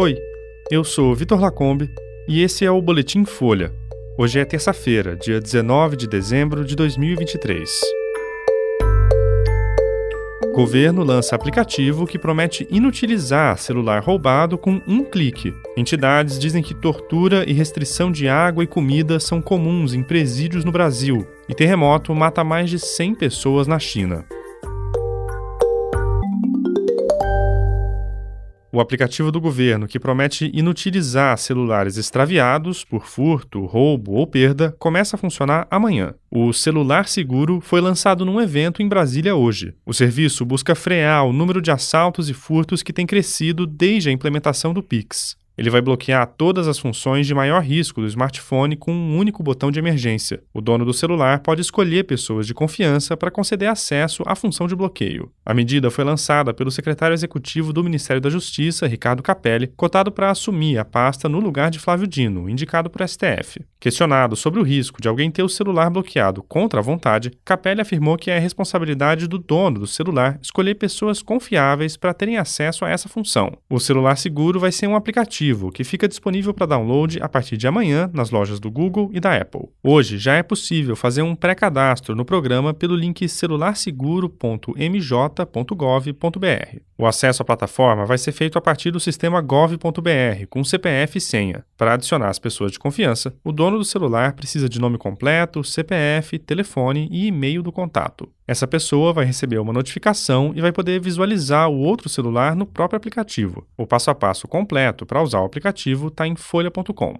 Oi, eu sou Vitor Lacombe e esse é o Boletim Folha. Hoje é terça-feira, dia 19 de dezembro de 2023. Governo lança aplicativo que promete inutilizar celular roubado com um clique. Entidades dizem que tortura e restrição de água e comida são comuns em presídios no Brasil. E terremoto mata mais de 100 pessoas na China. O aplicativo do governo, que promete inutilizar celulares extraviados por furto, roubo ou perda, começa a funcionar amanhã. O Celular Seguro foi lançado num evento em Brasília hoje. O serviço busca frear o número de assaltos e furtos que tem crescido desde a implementação do Pix. Ele vai bloquear todas as funções de maior risco do smartphone com um único botão de emergência. O dono do celular pode escolher pessoas de confiança para conceder acesso à função de bloqueio. A medida foi lançada pelo secretário executivo do Ministério da Justiça, Ricardo Capelli, cotado para assumir a pasta no lugar de Flávio Dino, indicado por STF. Questionado sobre o risco de alguém ter o celular bloqueado contra a vontade, Capelli afirmou que é responsabilidade do dono do celular escolher pessoas confiáveis para terem acesso a essa função. O celular seguro vai ser um aplicativo aplicativo que fica disponível para download a partir de amanhã nas lojas do Google e da Apple. Hoje já é possível fazer um pré-cadastro no programa pelo link celularseguro.mj.gov.br. O acesso à plataforma vai ser feito a partir do sistema gov.br com CPF e senha. Para adicionar as pessoas de confiança, o dono do celular precisa de nome completo, CPF, telefone e e-mail do contato. Essa pessoa vai receber uma notificação e vai poder visualizar o outro celular no próprio aplicativo. O passo a passo completo para usar o aplicativo está em folha.com.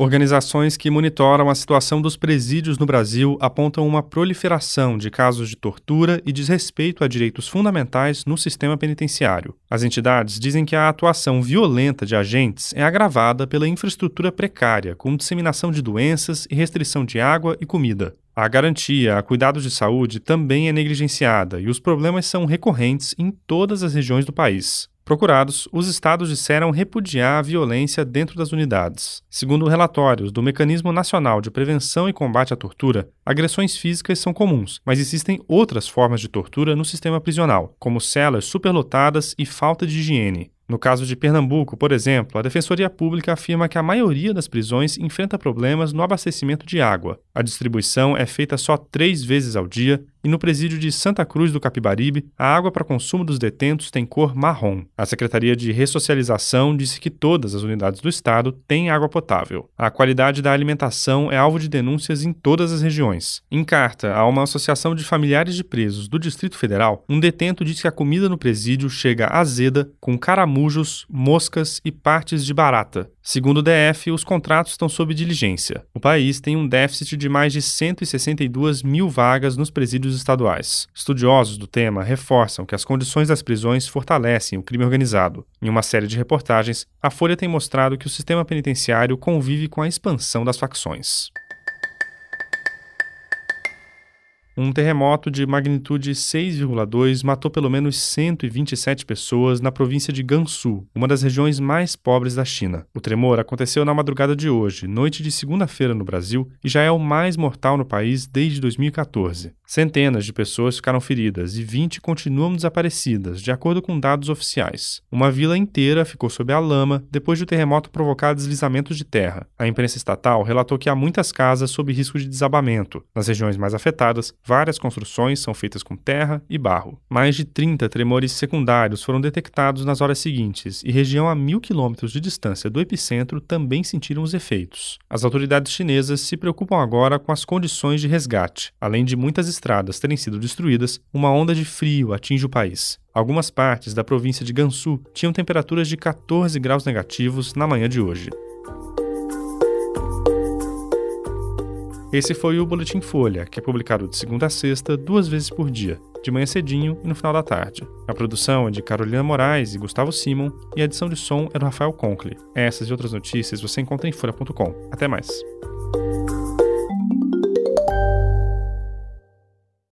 Organizações que monitoram a situação dos presídios no Brasil apontam uma proliferação de casos de tortura e desrespeito a direitos fundamentais no sistema penitenciário. As entidades dizem que a atuação violenta de agentes é agravada pela infraestrutura precária, com disseminação de doenças e restrição de água e comida. A garantia a cuidados de saúde também é negligenciada e os problemas são recorrentes em todas as regiões do país. Procurados, os estados disseram repudiar a violência dentro das unidades. Segundo relatórios do Mecanismo Nacional de Prevenção e Combate à Tortura, agressões físicas são comuns, mas existem outras formas de tortura no sistema prisional, como celas superlotadas e falta de higiene. No caso de Pernambuco, por exemplo, a Defensoria Pública afirma que a maioria das prisões enfrenta problemas no abastecimento de água. A distribuição é feita só três vezes ao dia e no presídio de Santa Cruz do Capibaribe, a água para consumo dos detentos tem cor marrom. A Secretaria de Ressocialização disse que todas as unidades do estado têm água potável. A qualidade da alimentação é alvo de denúncias em todas as regiões. Em carta a uma associação de familiares de presos do Distrito Federal, um detento disse que a comida no presídio chega azeda, com caramujos, moscas e partes de barata. Segundo o DF, os contratos estão sob diligência. O país tem um déficit de mais de 162 mil vagas nos presídios estaduais. Estudiosos do tema reforçam que as condições das prisões fortalecem o crime organizado. Em uma série de reportagens, a Folha tem mostrado que o sistema penitenciário convive com a expansão das facções. Um terremoto de magnitude 6,2 matou pelo menos 127 pessoas na província de Gansu, uma das regiões mais pobres da China. O tremor aconteceu na madrugada de hoje, noite de segunda-feira no Brasil, e já é o mais mortal no país desde 2014. Centenas de pessoas ficaram feridas e 20 continuam desaparecidas, de acordo com dados oficiais. Uma vila inteira ficou sob a lama depois do terremoto provocar deslizamentos de terra. A imprensa estatal relatou que há muitas casas sob risco de desabamento. Nas regiões mais afetadas, várias construções são feitas com terra e barro. Mais de 30 tremores secundários foram detectados nas horas seguintes e região a mil quilômetros de distância do epicentro também sentiram os efeitos. As autoridades chinesas se preocupam agora com as condições de resgate, além de muitas estradas terem sido destruídas, uma onda de frio atinge o país. Algumas partes da província de Gansu tinham temperaturas de 14 graus negativos na manhã de hoje. Esse foi o Boletim Folha, que é publicado de segunda a sexta, duas vezes por dia, de manhã cedinho e no final da tarde. A produção é de Carolina Moraes e Gustavo Simon, e a edição de som é do Rafael Conkle. Essas e outras notícias você encontra em folha.com. Até mais.